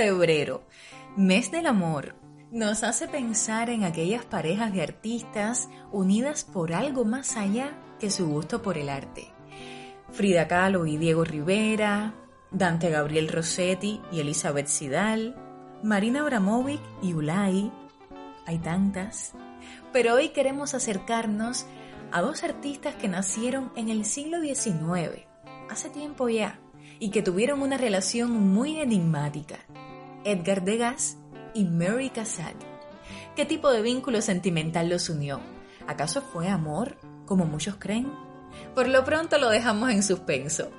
Febrero, mes del amor, nos hace pensar en aquellas parejas de artistas unidas por algo más allá que su gusto por el arte. Frida Kahlo y Diego Rivera, Dante Gabriel Rossetti y Elizabeth Sidal, Marina Abramovic y Ulay. Hay tantas. Pero hoy queremos acercarnos a dos artistas que nacieron en el siglo XIX, hace tiempo ya, y que tuvieron una relación muy enigmática. Edgar Degas y Mary Cassatt. ¿Qué tipo de vínculo sentimental los unió? ¿Acaso fue amor, como muchos creen? Por lo pronto lo dejamos en suspenso.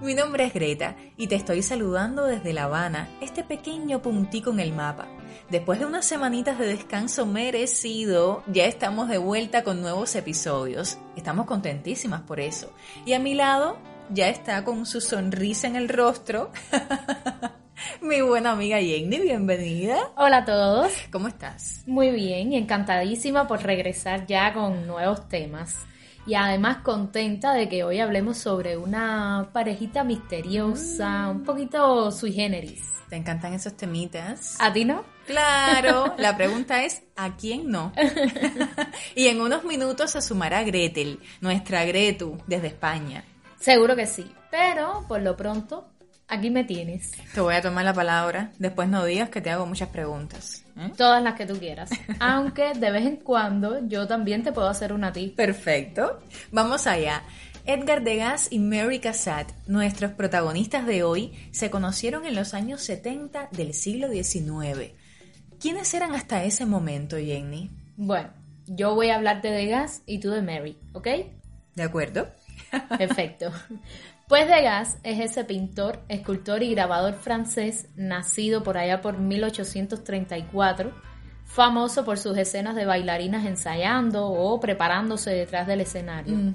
Mi nombre es Greta y te estoy saludando desde La Habana, este pequeño puntico en el mapa. Después de unas semanitas de descanso merecido, ya estamos de vuelta con nuevos episodios. Estamos contentísimas por eso. Y a mi lado ya está con su sonrisa en el rostro. Mi buena amiga Jenny, bienvenida. Hola a todos. ¿Cómo estás? Muy bien y encantadísima por regresar ya con nuevos temas. Y además contenta de que hoy hablemos sobre una parejita misteriosa, un poquito sui generis. ¿Te encantan esos temitas? ¿A ti no? Claro, la pregunta es ¿a quién no? y en unos minutos se sumará Gretel, nuestra Gretu, desde España. Seguro que sí, pero por lo pronto Aquí me tienes. Te voy a tomar la palabra. Después no digas que te hago muchas preguntas. ¿eh? Todas las que tú quieras. Aunque de vez en cuando yo también te puedo hacer una a ti. Perfecto. Vamos allá. Edgar Degas y Mary Cassatt, nuestros protagonistas de hoy, se conocieron en los años 70 del siglo XIX. ¿Quiénes eran hasta ese momento, Jenny? Bueno, yo voy a hablar de Degas y tú de Mary, ¿ok? De acuerdo. Perfecto. Pues Degas es ese pintor, escultor y grabador francés nacido por allá por 1834, famoso por sus escenas de bailarinas ensayando o preparándose detrás del escenario.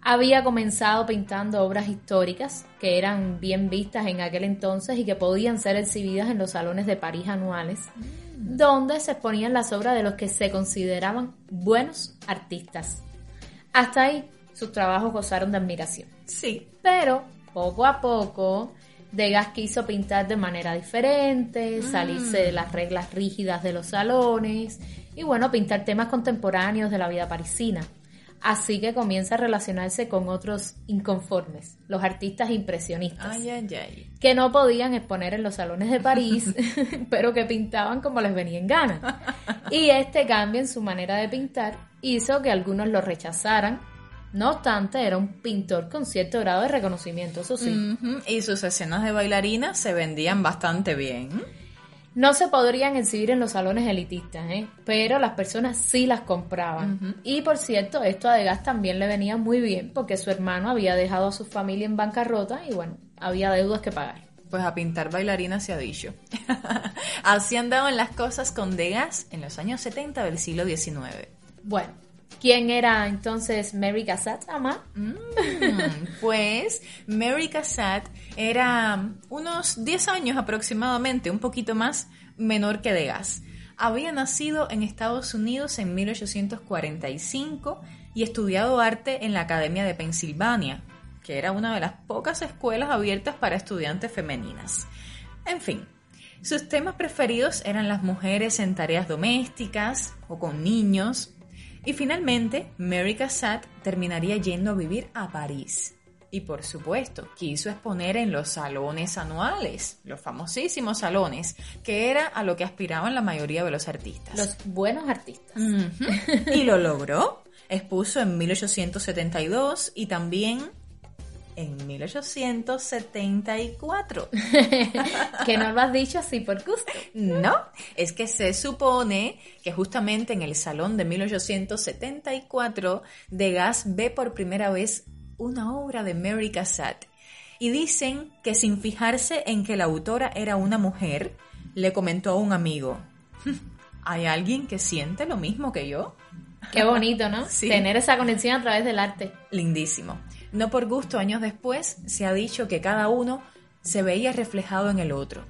Había comenzado pintando obras históricas que eran bien vistas en aquel entonces y que podían ser exhibidas en los salones de París anuales, mm. donde se exponían las obras de los que se consideraban buenos artistas. Hasta ahí sus trabajos gozaron de admiración. Sí. Pero poco a poco, Degas quiso pintar de manera diferente, salirse de mm. las reglas rígidas de los salones y bueno, pintar temas contemporáneos de la vida parisina. Así que comienza a relacionarse con otros inconformes, los artistas impresionistas, que no podían exponer en los salones de París, pero que pintaban como les venía en gana. Y este cambio en su manera de pintar hizo que algunos lo rechazaran no obstante, era un pintor con cierto grado de reconocimiento, eso sí. Y sus escenas de bailarina se vendían bastante bien. No se podrían exhibir en los salones elitistas, ¿eh? pero las personas sí las compraban. Y por cierto, esto a Degas también le venía muy bien porque su hermano había dejado a su familia en bancarrota y bueno, había deudas que pagar. Pues a pintar bailarinas se ha dicho. Así andaban las cosas con Degas en los años 70 del siglo XIX. Bueno, ¿Quién era entonces Mary Cassatt, Ama? Mm, pues Mary Cassatt era unos 10 años aproximadamente, un poquito más menor que Degas. Había nacido en Estados Unidos en 1845 y estudiado arte en la Academia de Pensilvania, que era una de las pocas escuelas abiertas para estudiantes femeninas. En fin, sus temas preferidos eran las mujeres en tareas domésticas o con niños, y finalmente, Mary Cassatt terminaría yendo a vivir a París. Y por supuesto, quiso exponer en los salones anuales, los famosísimos salones, que era a lo que aspiraban la mayoría de los artistas. Los buenos artistas. Y lo logró. Expuso en 1872 y también en 1874. que no lo has dicho así por gusto. No, es que se supone que justamente en el salón de 1874 Degas ve por primera vez una obra de Mary Cassatt. Y dicen que sin fijarse en que la autora era una mujer, le comentó a un amigo, ¿hay alguien que siente lo mismo que yo? Qué bonito, ¿no? Sí. Tener esa conexión a través del arte. Lindísimo. No por gusto, años después se ha dicho que cada uno se veía reflejado en el otro.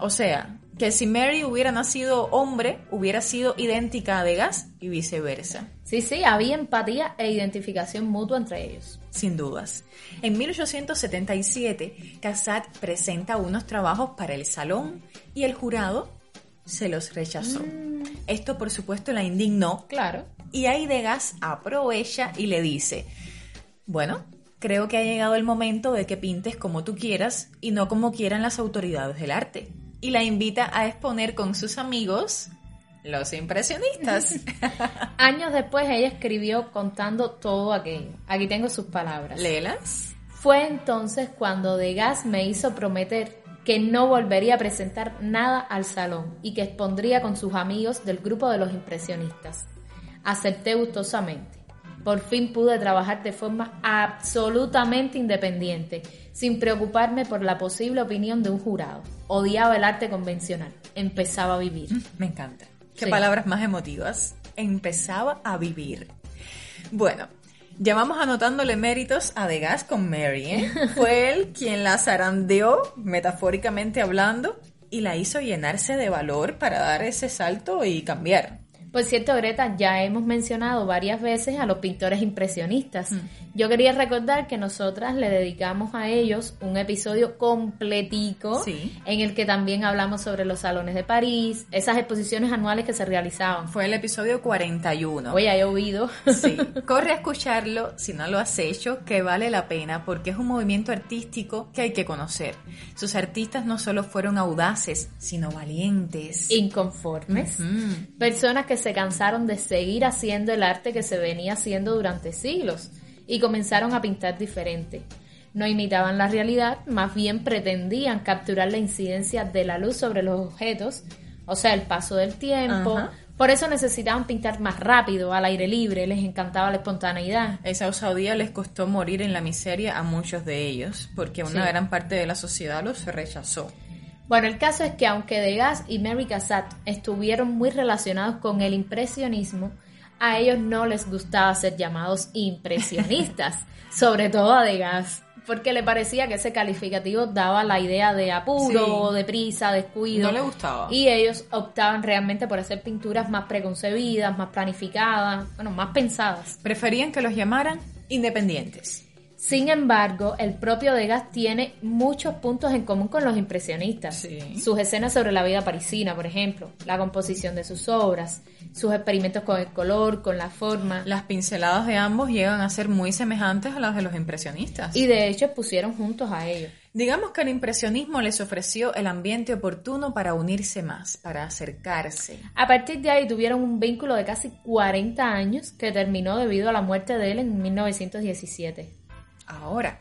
O sea, que si Mary hubiera nacido hombre, hubiera sido idéntica a Degas y viceversa. Sí, sí, había empatía e identificación mutua entre ellos. Sin dudas. En 1877, Cassatt presenta unos trabajos para el salón y el jurado se los rechazó. Esto, por supuesto, la indignó Claro. y ahí Degas aprovecha y le dice, bueno, creo que ha llegado el momento de que pintes como tú quieras y no como quieran las autoridades del arte. Y la invita a exponer con sus amigos, los impresionistas. Años después ella escribió contando todo aquello. Aquí tengo sus palabras. Léelas. Fue entonces cuando Degas me hizo prometer que no volvería a presentar nada al salón y que expondría con sus amigos del grupo de los impresionistas. Acepté gustosamente. Por fin pude trabajar de forma absolutamente independiente, sin preocuparme por la posible opinión de un jurado. Odiaba el arte convencional. Empezaba a vivir. Me encanta. Qué Sí. palabras más emotivas. Empezaba a vivir. Bueno, ya vamos anotándole méritos a Degas con Mary, ¿eh? Fue él quien la zarandeó, metafóricamente hablando, y la hizo llenarse de valor para dar ese salto y cambiar. Por cierto, Greta, ya hemos mencionado varias veces a los pintores impresionistas. Yo quería recordar que nosotras le dedicamos a ellos un episodio completico Sí. en el que también hablamos sobre los salones de París, esas exposiciones anuales que se realizaban. Fue el episodio 41. Oye, he oído. Sí, corre a escucharlo si no lo has hecho, que vale la pena porque es un movimiento artístico que hay que conocer. Sus artistas no solo fueron audaces, sino valientes. Inconformes. Mm. Personas que se cansaron de seguir haciendo el arte que se venía haciendo durante siglos y comenzaron a pintar diferente. No imitaban la realidad, más bien pretendían capturar la incidencia de la luz sobre los objetos, o sea, el paso del tiempo. Ajá. Por eso necesitaban pintar más rápido, al aire libre, les encantaba la espontaneidad. Esa osadía les costó morir en la miseria a muchos de ellos, porque una Sí. gran parte de la sociedad los rechazó. Bueno, el caso es que aunque Degas y Mary Cassatt estuvieron muy relacionados con el impresionismo, a ellos no les gustaba ser llamados impresionistas, sobre todo a Degas, porque le parecía que ese calificativo daba la idea de apuro, Sí. de prisa, descuido. No le gustaba. Y ellos optaban realmente por hacer pinturas más preconcebidas, más planificadas, bueno, más pensadas. Preferían que los llamaran independientes. Sin embargo, el propio Degas tiene muchos puntos en común con los impresionistas. Sí. Sus escenas sobre la vida parisina, por ejemplo, la composición de sus obras, sus experimentos con el color, con la forma. Las pinceladas de ambos llegan a ser muy semejantes a las de los impresionistas. Y de hecho pusieron juntos a ellos. Digamos que el impresionismo les ofreció el ambiente oportuno para unirse más, para acercarse. A partir de ahí tuvieron un vínculo de casi 40 años que terminó debido a la muerte de él en 1917. Ahora,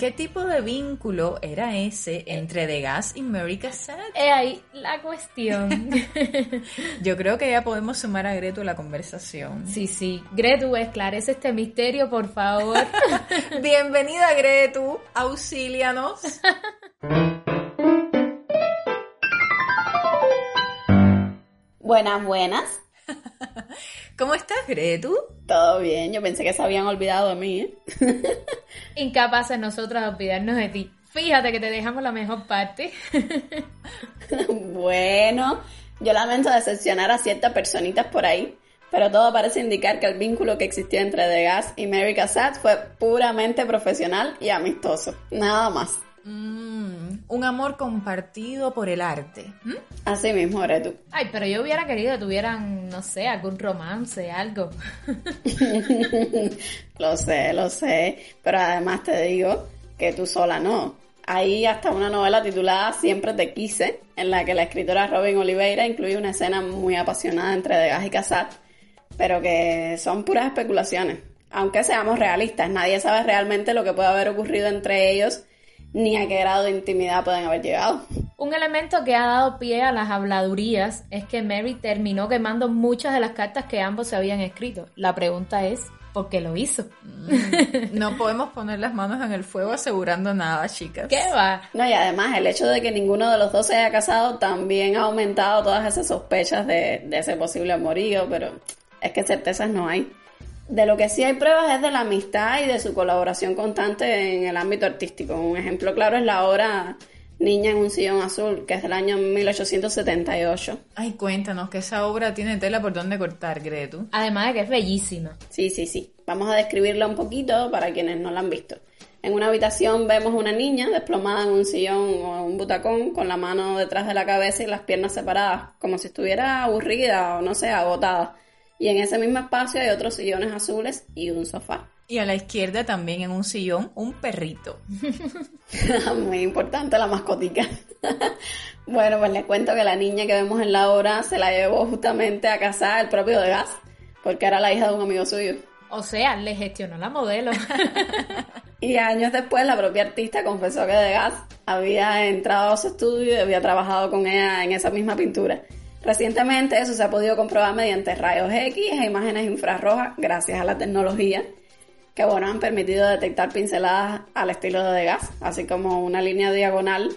¿qué tipo de vínculo era ese entre Degas y Mary Cassatt? He ahí la cuestión. Yo creo que ya podemos sumar a Greto a la conversación. sí, sí. Gretu, esclarece este misterio, por favor. Bienvenida Gretu, auxílianos. Buenas, buenas. ¿Cómo estás Gretu? Todo bien, yo pensé que se habían olvidado de mí. Incapaces nosotros de olvidarnos de ti. Fíjate que te dejamos la mejor parte. bueno, yo lamento decepcionar a ciertas personitas por ahí, pero todo parece indicar que el vínculo que existió entre Degas y Mary Cassatt fue puramente profesional y amistoso. Nada más. Mm, un amor compartido por el arte. ¿Mm? Así mismo, Gretu. Ay, pero yo hubiera querido que tuvieran, no sé, algún romance, algo. Lo sé, lo sé, pero además te digo que tú sola no. Hay hasta una novela titulada Siempre te quise, en la que la escritora Robin Oliveira incluye una escena muy apasionada entre Degas y Cassatt, pero que son puras especulaciones. Aunque seamos realistas, nadie sabe realmente lo que puede haber ocurrido entre ellos ni a qué grado de intimidad pueden haber llegado. Un elemento que ha dado pie a las habladurías es que Mary terminó quemando muchas de las cartas que ambos se habían escrito. La pregunta es, porque lo hizo. No podemos poner las manos en el fuego asegurando nada, chicas. ¿Qué va? No, y además el hecho de que ninguno de los dos se haya casado también ha aumentado todas esas sospechas de, de ese posible amorío, pero es que certezas no hay. De lo que sí hay pruebas es de la amistad y de su colaboración constante en el ámbito artístico. Un ejemplo claro es la obra Niña en un sillón azul, que es del año 1878. Ay, cuéntanos que esa obra tiene tela por donde cortar, Gretu. Además de que es bellísima. Sí, sí, sí. Vamos a describirla un poquito para quienes no la han visto. En una habitación vemos una niña desplomada en un sillón o un butacón con la mano detrás de la cabeza y las piernas separadas, como si estuviera aburrida o no sé, agotada. Y en ese mismo espacio hay otros sillones azules y un sofá. Y a la izquierda también en un sillón un perrito. Muy importante la mascotica. bueno, pues les cuento que la niña que vemos en la obra se la llevó justamente a casa el propio Degas, porque era la hija de un amigo suyo. O sea, le gestionó la modelo. y años después la propia artista confesó que Degas había entrado a su estudio y había trabajado con ella en esa misma pintura. Recientemente eso se ha podido comprobar mediante rayos X e imágenes infrarrojas gracias a la tecnología que bueno, han permitido detectar pinceladas al estilo de Degas, así como una línea diagonal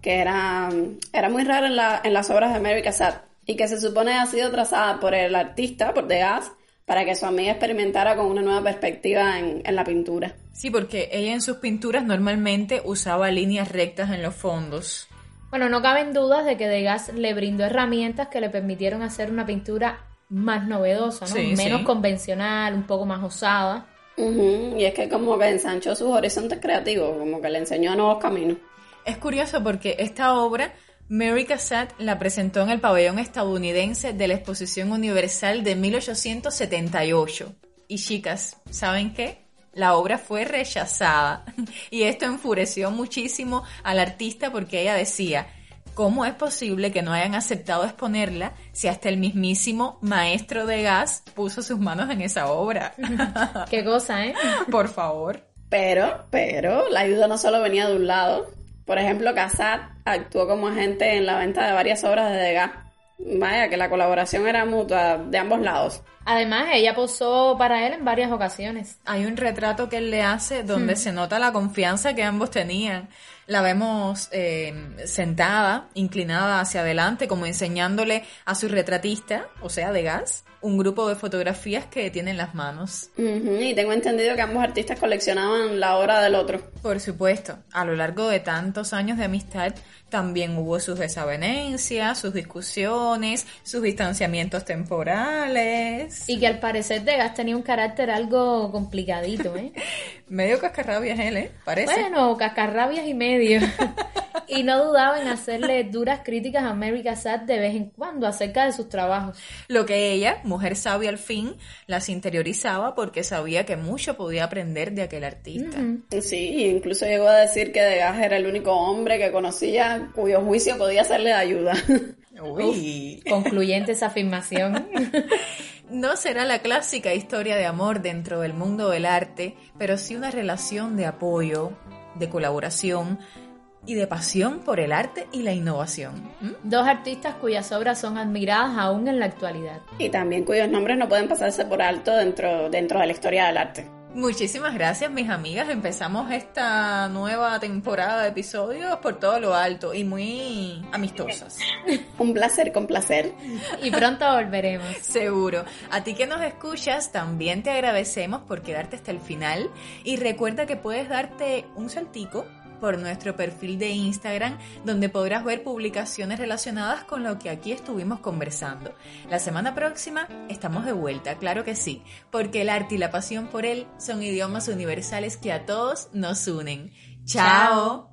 que era, era muy rara en, la, en las obras de Mary Cassatt y que se supone ha sido trazada por el artista, por Degas, para que su amiga experimentara con una nueva perspectiva en, en, la pintura. Sí, porque ella en sus pinturas normalmente usaba líneas rectas en los fondos. Bueno, no caben dudas de que Degas le brindó herramientas que le permitieron hacer una pintura más novedosa, ¿no? Sí, menos sí. convencional, un poco más osada. Y es que como que ensanchó sus horizontes creativos, como que le enseñó nuevos caminos. Es curioso porque esta obra Mary Cassatt la presentó en el pabellón estadounidense de la Exposición Universal de 1878. Y chicas, ¿saben qué? La obra fue rechazada y esto enfureció muchísimo al artista porque ella decía, ¿cómo es posible que no hayan aceptado exponerla si hasta el mismísimo maestro de gas puso sus manos en esa obra? Qué cosa, ¿eh? Por favor. Pero, pero, la ayuda no solo venía de un lado. Por ejemplo, Cassatt actuó como agente en la venta de varias obras de Degas. Vaya, que la colaboración era mutua de ambos lados. Además, ella posó para él en varias ocasiones. Hay un retrato que él le hace donde se nota la confianza que ambos tenían. La vemos eh, sentada, inclinada hacia adelante, como enseñándole a su retratista, o sea, de gas, un grupo de fotografías que tiene en las manos. Y tengo entendido que ambos artistas coleccionaban la obra del otro. Por supuesto, a lo largo de tantos años de amistad también hubo sus desavenencias, sus discusiones, sus distanciamientos temporales. Y que al parecer Degas tenía un carácter algo complicadito, ¿eh? Medio cascarrabias él, ¿eh? Parece. Bueno, cascarrabias y medio. y no dudaba en hacerle duras críticas a Mary Cassatt de vez en cuando acerca de sus trabajos. Lo que ella, mujer sabia al fin, las interiorizaba porque sabía que mucho podía aprender de aquel artista. Sí, incluso llegó a decir que Degas era el único hombre que conocía cuyo juicio podía serle de ayuda. Uy. Concluyente esa afirmación. No será la clásica historia de amor dentro del mundo del arte, pero sí una relación de apoyo, de colaboración y de pasión por el arte y la innovación. ¿Mm? Dos artistas cuyas obras son admiradas aún en la actualidad. y también cuyos nombres no pueden pasarse por alto dentro, dentro de la historia del arte. Muchísimas gracias, mis amigas. Empezamos esta nueva temporada de episodios por todo lo alto y muy amistosas. Un placer, con placer. Y pronto volveremos. Seguro. A ti que nos escuchas, también te agradecemos por quedarte hasta el final y recuerda que puedes darte un saltico por nuestro perfil de Instagram donde podrás ver publicaciones relacionadas con lo que aquí estuvimos conversando. La semana próxima estamos de vuelta, claro que sí, porque el arte y la pasión por él son idiomas universales que a todos nos unen. ¡Chao!